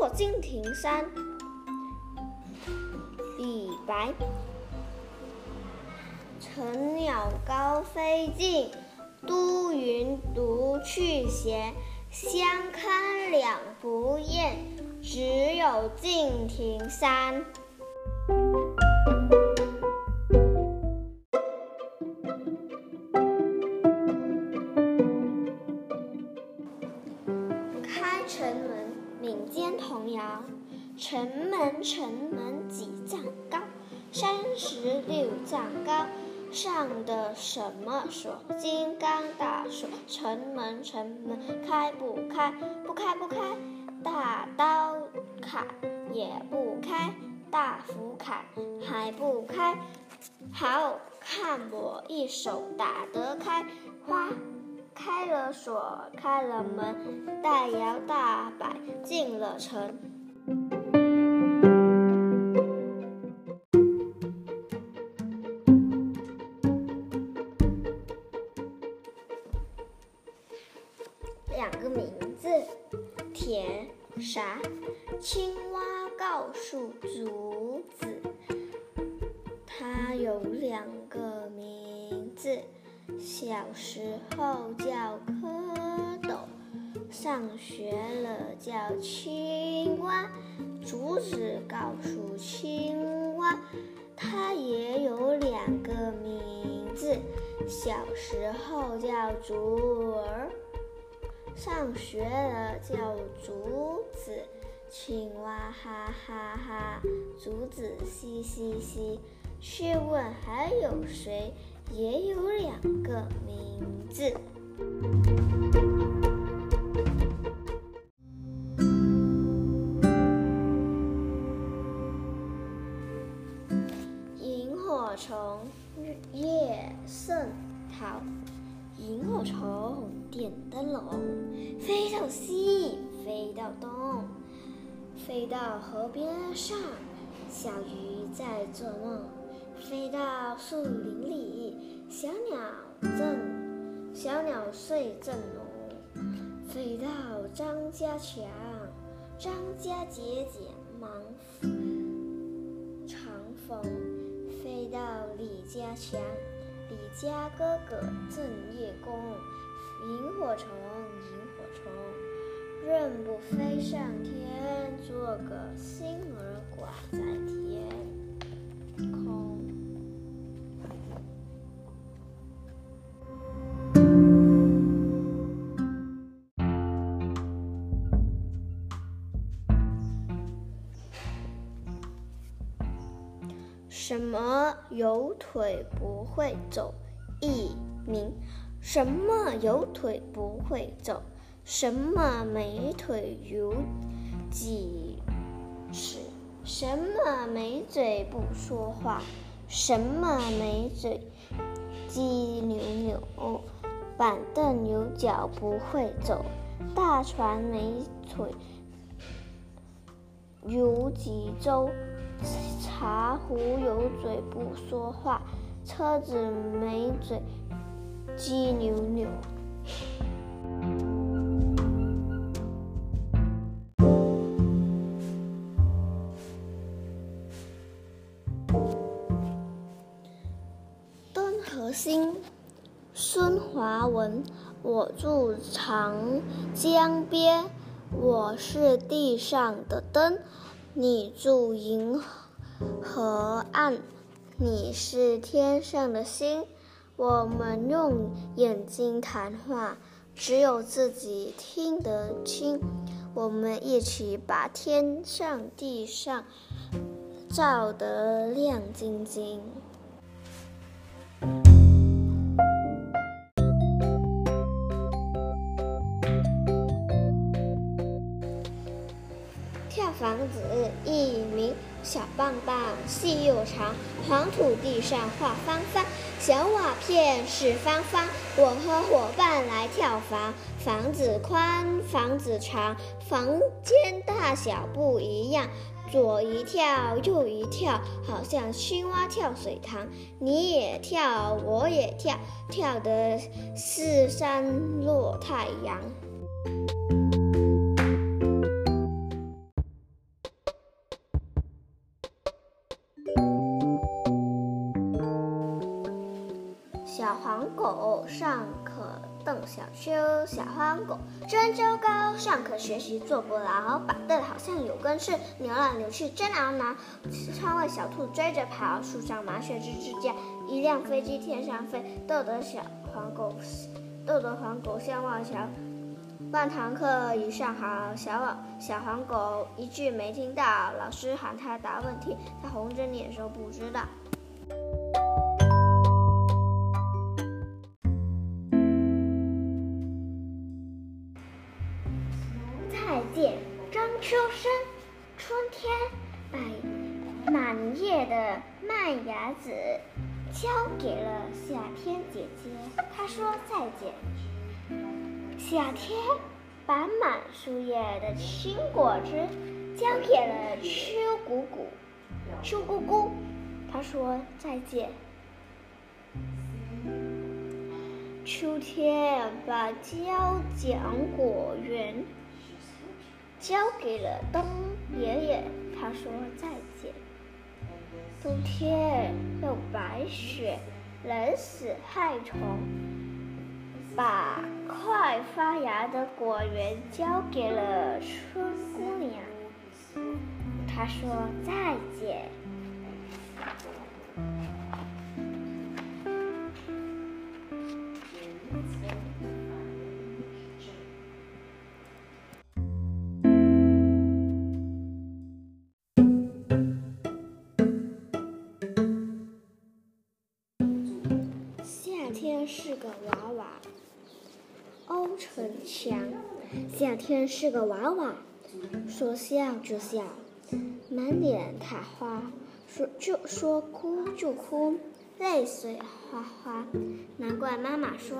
座敬亭山。李白。层鸟高飞尽，都云独去闲。相看两不厌，只有敬亭山。什么？锁？金刚大锁。城门城门开不开？不开不开。大刀砍也不开，大斧砍还不开。好看我一手打得开，花开了锁，开了门，大摇大摆进了城。时候叫蝌蚪，上学了叫青蛙。竹子告诉青蛙，它也有两个名字，小时候叫竹儿。上学了叫竹子，青蛙哈哈哈，竹子嘻嘻嘻。试问还有谁也有两个名字？萤火虫夜圣桃。萤火虫点灯笼，飞到西，飞到东，飞到河边上。小鱼在做梦，飞到树林里。小鸟正，小鸟睡正浓，飞到张家墙。张家姐姐忙长风，飞到李家墙。李家哥哥正夜功，萤火虫，萤火虫，任不飞上天，做个星儿挂在天什么有腿不会走？一名。什么有腿不会走？什么没腿有几尺？什么没嘴不说话？什么没嘴鸡扭扭？板凳有脚不会走，大船没腿游几周？茶壶有嘴不说话，车子没嘴，鸡扭扭。灯和星，孙华文。我住长江边，我是地上的灯。你住银河岸，你是天上的星。我们用眼睛谈话，只有自己听得清。我们一起把天上地上照得亮晶晶。一名小棒棒，细又长，黄土地上画方方，小瓦片是方方。我和伙伴来跳房，房子宽，房子长，房间大小不一样，左一跳，右一跳，好像青蛙跳水塘。你也跳，我也跳，跳得四山落太阳。狗上课瞪小秋，小黄狗真糟糕，上课学习坐不牢，板凳好像有根刺，扭来扭去真挠挠。窗外小兔追着跑，树上麻雀吱吱叫，一辆飞机天上飞，逗得小黄狗逗得黄狗向外瞧。半堂课已上好，小小黄狗一句没听到，老师喊他答问题，他红着脸说不知道。他，说再见。夏天把满树叶的青果汁交给了秋姑姑，秋姑姑，她说再见。秋天把交奖果园交给了冬爷爷，他说再见。冬天有白雪冷死害虫。把快发芽的果园交给了春姑娘，她说再见。是个娃娃。欧成强，夏天是个娃娃，说笑就笑，满脸桃花，说就说哭就哭，泪水哗哗。难怪妈妈说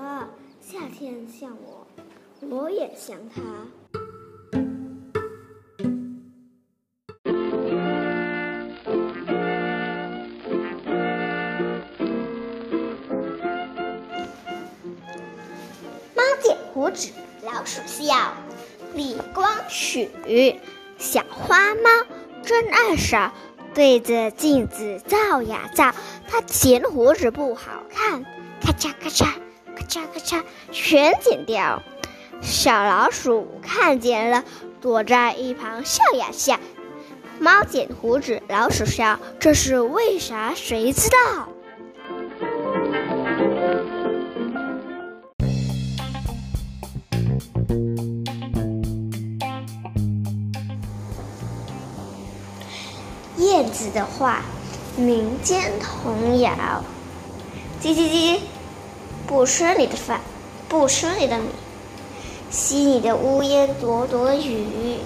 夏天像我，我也像他。许小花猫真爱傻，对着镜子照呀照，它剪胡子不好看，咔嚓咔嚓咔嚓咔嚓全剪掉。小老鼠看见了，躲在一旁笑呀笑。猫剪胡子，老鼠笑，这是为啥？谁知道？子的话，民间童谣：叽叽叽，不吃你的饭，不吃你的米，吸你的乌烟躲躲雨。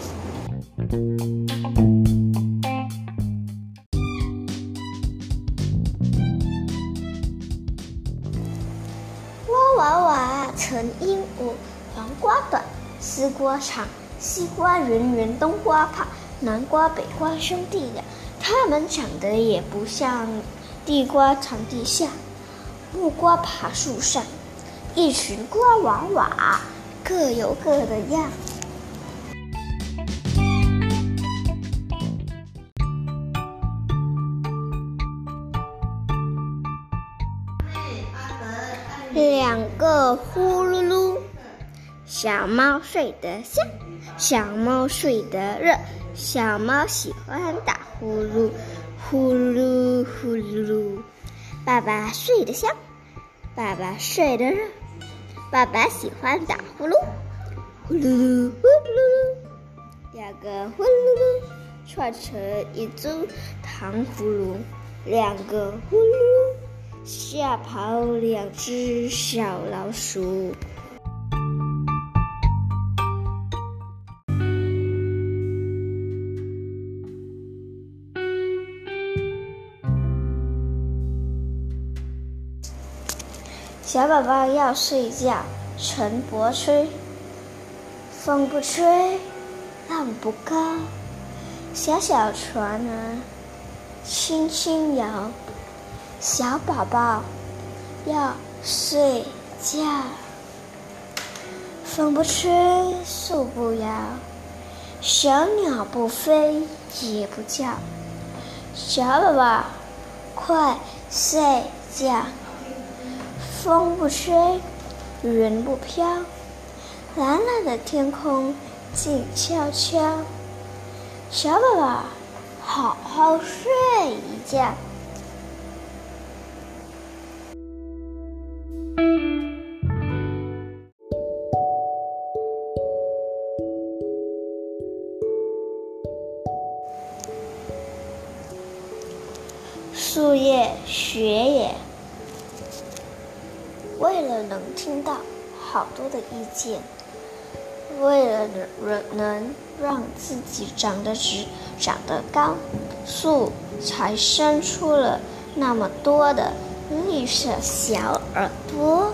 哇哇哇，成鹦鹉，黄瓜短，丝瓜长，西瓜圆圆，冬瓜胖，南瓜北瓜兄弟俩。它们长得也不像地瓜长地下，木瓜爬树上，一群瓜娃娃各有各的样。两个呼噜噜，小猫睡得香，小猫睡得热，小猫喜欢打。呼噜，呼噜呼噜，爸爸睡得香，爸爸睡得热，爸爸喜欢打呼噜，呼噜呼噜，两个呼噜噜串成一组糖葫芦，两个呼噜吓跑两只小老鼠。小宝宝要睡觉，晨勃吹，风不吹，浪不高，小小船儿轻轻摇。小宝宝要睡觉，风不吹，树不摇，小鸟不飞也不叫。小宝宝快睡觉。风不吹，云不飘，蓝蓝的天空静悄悄。小宝宝，好好睡一觉。听到好多的意见，为了能能让自己长得直、长得高，树才生出了那么多的绿色小耳朵。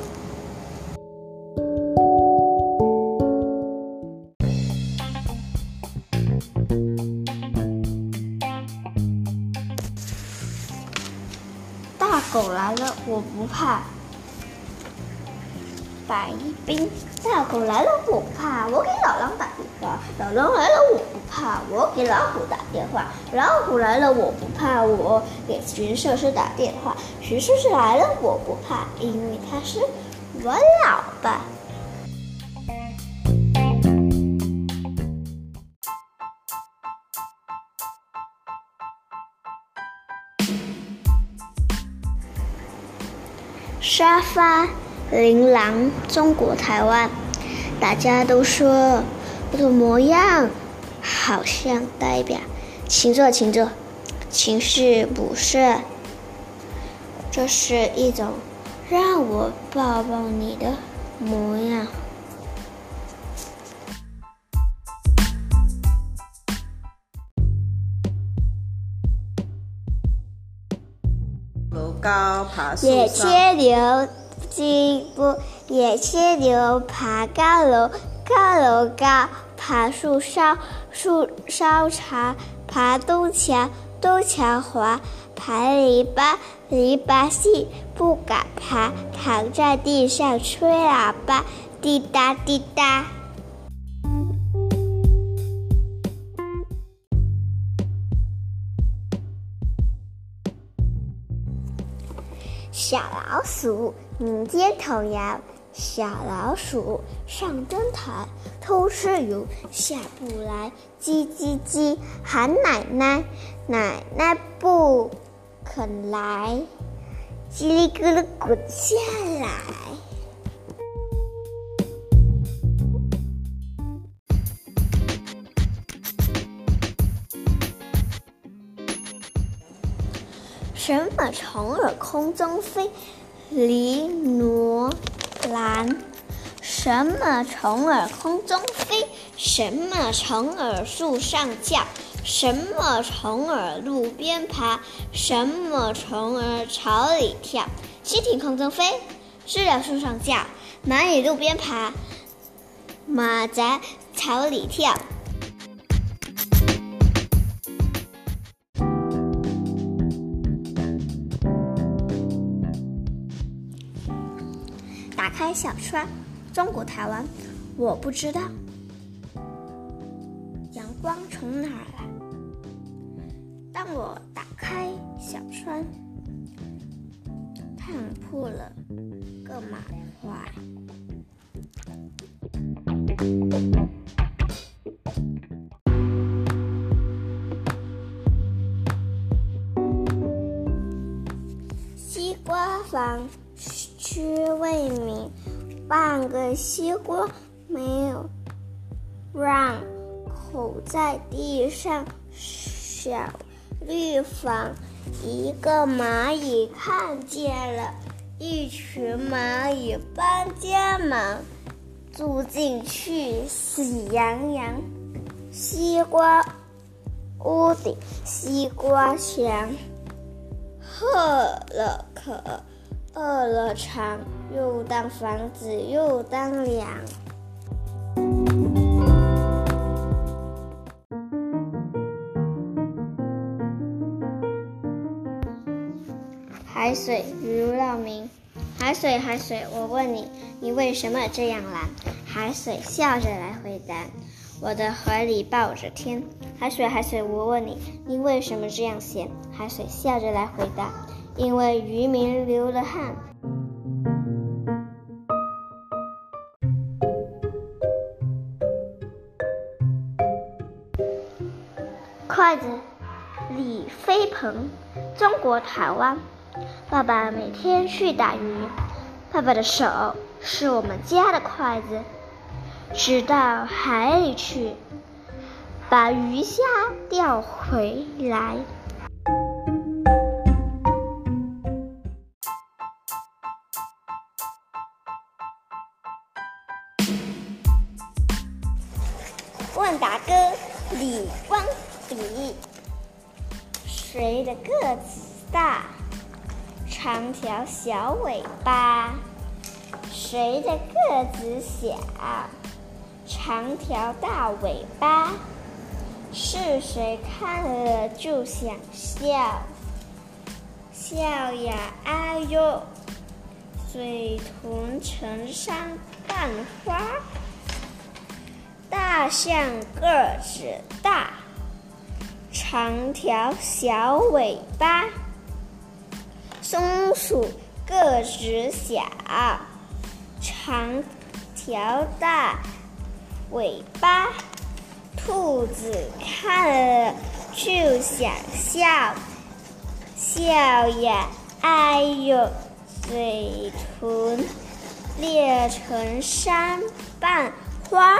大狗来了，我不怕。白冰，大狗来了，我不怕。我给老狼打电话，老狼来了，我不怕。我给老虎打电话，老虎来了，我不怕。我给徐叔叔打电话，徐叔叔来了，我不怕，因为他是我老爸。沙发，琳琅，中国台湾，大家都说我的模样好像代表，请坐，请坐，情绪不是，这是一种让我抱抱你的模样。楼高爬树野上，牵牛，进步；野牵牛，爬高楼，高楼高；爬树梢，树梢长；爬东墙，东墙滑；爬篱笆，篱笆细，不敢爬；躺在地上吹喇叭，滴答滴答。小老鼠民间童谣：小老鼠上灯台偷吃油，下不来，叽叽叽喊奶奶，奶奶不肯来，叽里咕噜滚下来。什么虫儿空中飞？黎罗兰。什么虫儿空中飞？什么虫儿树上叫？什么虫儿路边爬？什么虫儿草里跳？蜻蜓空中飞，知了树上叫，蚂蚁路边爬，马在草里跳。打开小窗，中国台湾，我不知道阳光从哪儿来。当我打开小窗，看破了个满怀。缺位名，半个西瓜没有让，口在地上。小绿房，一个蚂蚁看见了，一群蚂蚁搬家忙，住进去喜洋洋。西瓜屋顶西瓜香。饿了渴，饿了馋，又当房子又当粮。海水如绕鸣，海水海水，我问你，你为什么这样蓝？海水笑着来回答：我的怀里抱着天。海水海水，我问你，你为什么这样咸？海水笑着来回答：因为渔民流了汗。筷子李飞鹏中国台湾。爸爸每天去打鱼爸爸的手是我们家的筷子直到海里去把鱼虾钓回来。个子大？长条小尾巴。谁的个子小？长条大尾巴。是谁看了就想笑？笑呀哎呦，嘴唇成山瓣花。大象个子大，长条小尾巴。松鼠个子小，长条大尾巴。兔子看了就想笑，笑呀哎呦，嘴唇裂成三瓣花。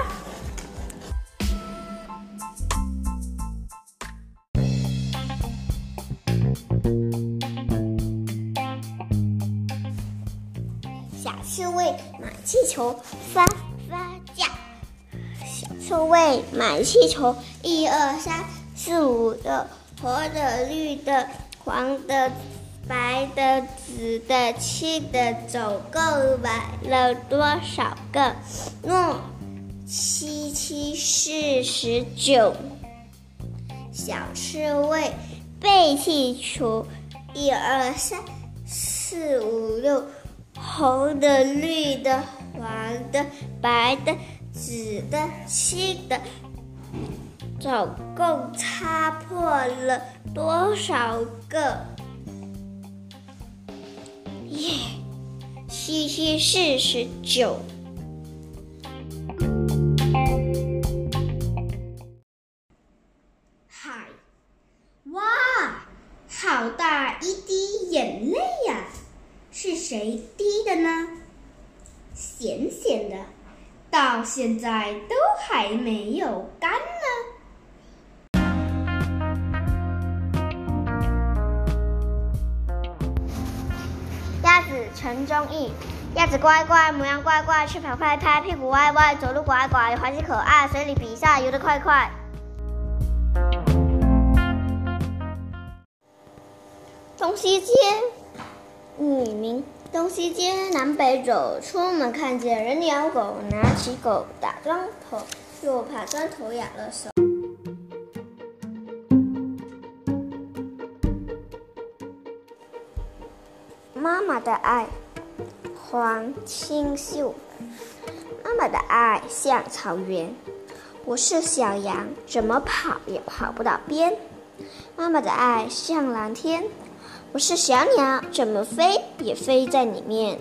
气球，发发架。小刺猬买气球，一二三四五六，红的、绿的、黄的、白的、紫的、青的，总共买了多少个？诺，七七四十九。小刺猬背气球，一二三四五六。红的、绿的、黄的、白的、紫的、青的，总共擦破了多少个？耶，七七四十九。海，哇，好大一滴眼泪呀！是谁滴的呢？咸咸的，到现在都还没有干呢。鸭子陈忠义，鸭子乖乖，模样怪怪，翅膀拍拍，屁股歪歪，走路拐拐，滑稽可爱，水里比赛游得快快。东西街。女名东西街南北走，出门看见人咬狗，拿起狗打砖头，又怕砖头咬了手。妈妈的爱，黄清秀。妈妈的爱像草原，我是小羊，怎么跑也跑不到边。妈妈的爱像蓝天。我是小鸟，怎么飞也飞在里面。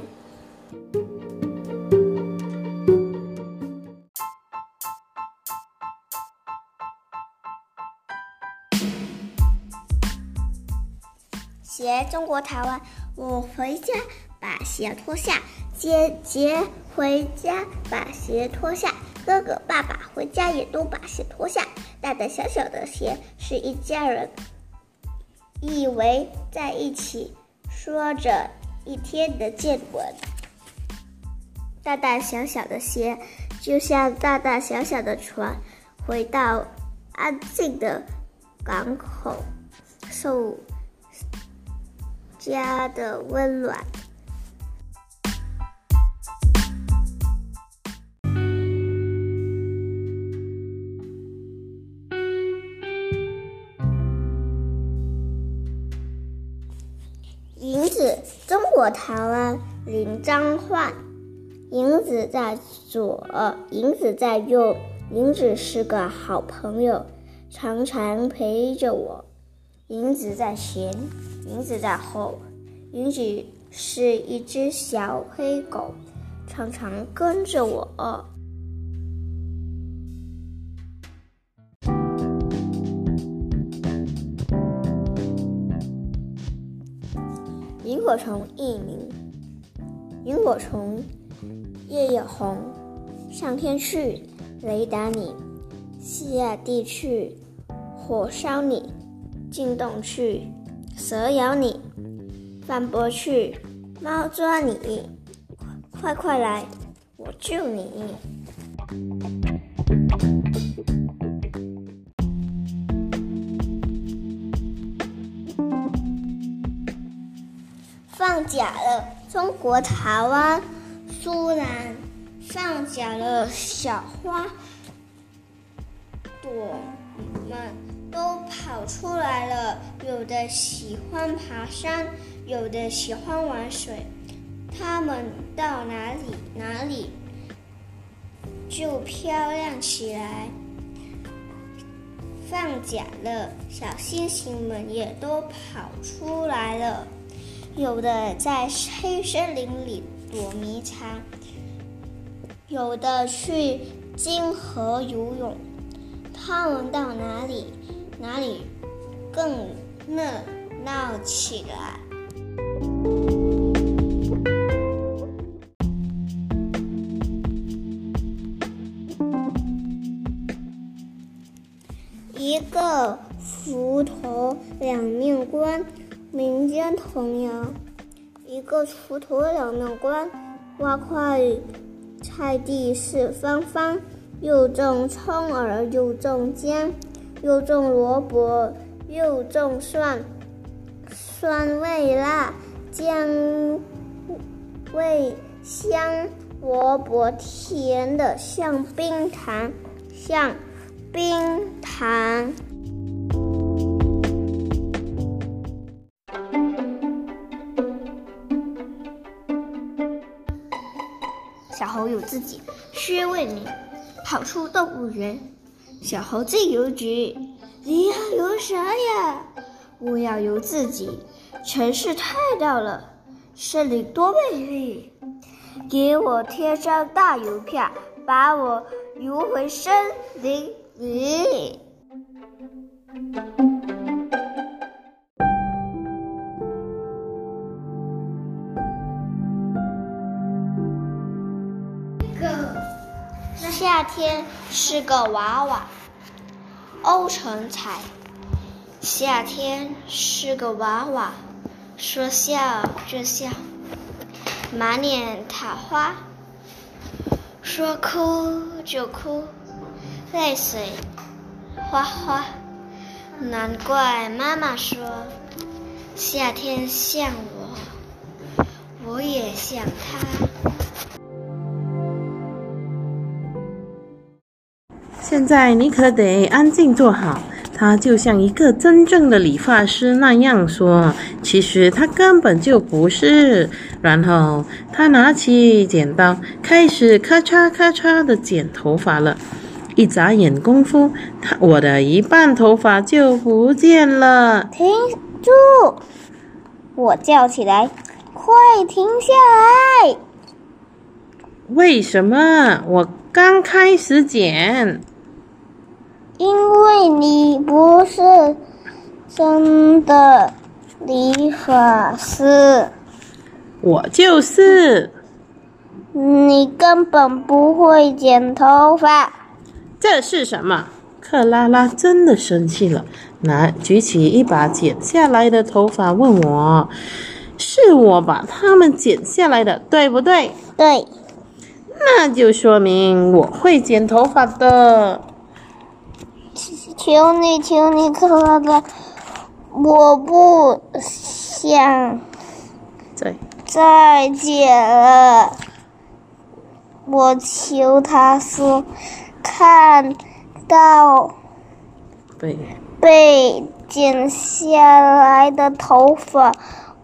鞋，中国台湾。我回家把鞋脱下，姐姐回家把鞋脱下，哥哥爸爸回家也都把鞋脱下。大大小小的鞋是一家人。以为在一起说着一天的见闻，大大小小的鞋就像大大小小的船，回到安静的港口，受家的温暖。中国台湾林张焕。银子在左，银子在右。银子是个好朋友，常常陪着我。银子在前，银子在后。银子是一只小黑狗，常常跟着我。萤火虫一名。萤火虫夜夜红，上天去雷打你，下地去火烧你，进洞去蛇咬你，反驳去猫抓你，快快来，我救你！放假了，中国台湾、苏南放假了，小花朵们都跑出来了。有的喜欢爬山，有的喜欢玩水。它们到哪里，哪里就漂亮起来。放假了，小星星们也都跑出来了。有的在黑森林里躲迷藏，有的去金河游泳。他们到哪里，哪里更热闹起来。一个斧头两面关。民间童谣：一个锄头两面关，挖块菜地四方方，又种葱儿又种姜，又种萝卜又种蒜，蒜味辣，姜味香，萝卜甜的像冰糖，像冰糖。有自己，薛卫民跑出动物园。小猴子邮局，你要邮啥呀？我要邮自己。城市太大了，森林多美丽。给我贴张大邮票，把我邮回森林里。夏天是个娃娃，欧成才。夏天是个娃娃，说笑就笑，满脸桃花；说哭就哭，泪水哗哗。难怪妈妈说，夏天像我，我也像他。现在你可得安静坐好。他就像一个真正的理发师那样说：“其实他根本就不是。”然后他拿起剪刀，开始咔嚓咔嚓的剪头发了。一眨眼功夫，他我的一半头发就不见了。停住！我叫起来：“快停下来！”为什么？我刚开始剪。因为你不是真的理发师，我就是。你根本不会剪头发。这是什么？克拉拉真的生气了，拿举起一把剪下来的头发，问我：“是我把它们剪下来的，对不对？”“对。”那就说明我会剪头发的。求你，求你，克拉拉，我不想再再剪了。我求他说，看到被被剪下来的头发，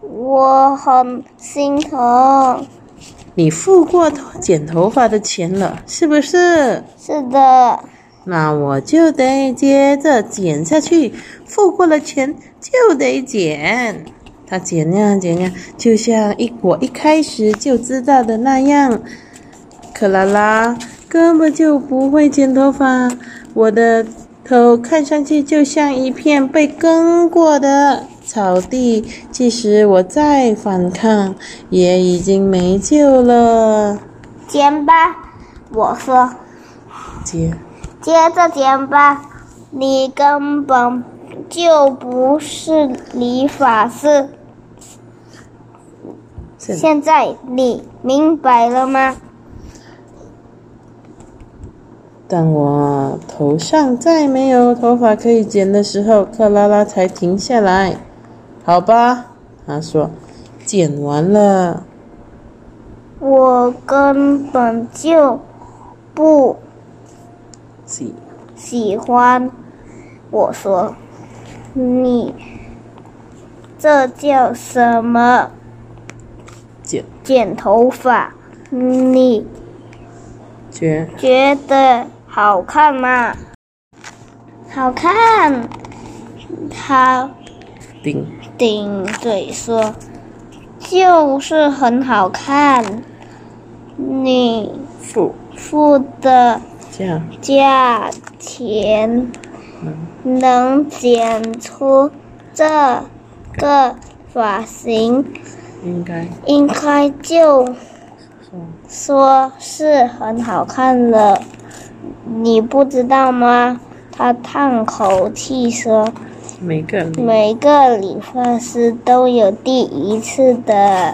我很心疼。你付过剪头发的钱了，是不是？是的。那我就得接着剪下去，付过了钱就得剪。他剪呀剪呀，就像一我一开始就知道的那样。克拉拉根本就不会剪头发，我的头看上去就像一片被耕过的草草地，即使我再反抗，也已经没救了。剪吧，我说，接接着剪吧。你根本就不是理发师。现现在你明白了吗？当我头上再没有头发可以剪的时候，克拉拉才停下来。好吧，他说，剪完了。我根本就不喜喜欢。我说，你这叫什么剪剪头发？你觉觉得好看吗？好看。他顶顶嘴说：“就是很好看。你付付的价价钱能剪出这个发型，应该应该就说说是很好看了。你不知道吗？”他叹口气说。每个每个理发师都有第一次的。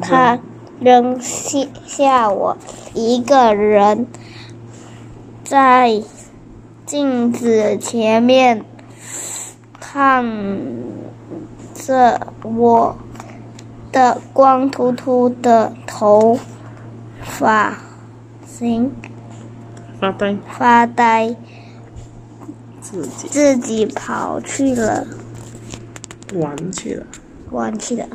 他他扔下下我一个人，在镜子前面看着我的光秃秃的头发型发呆发呆，自己自己跑去了，玩去了。玩去了。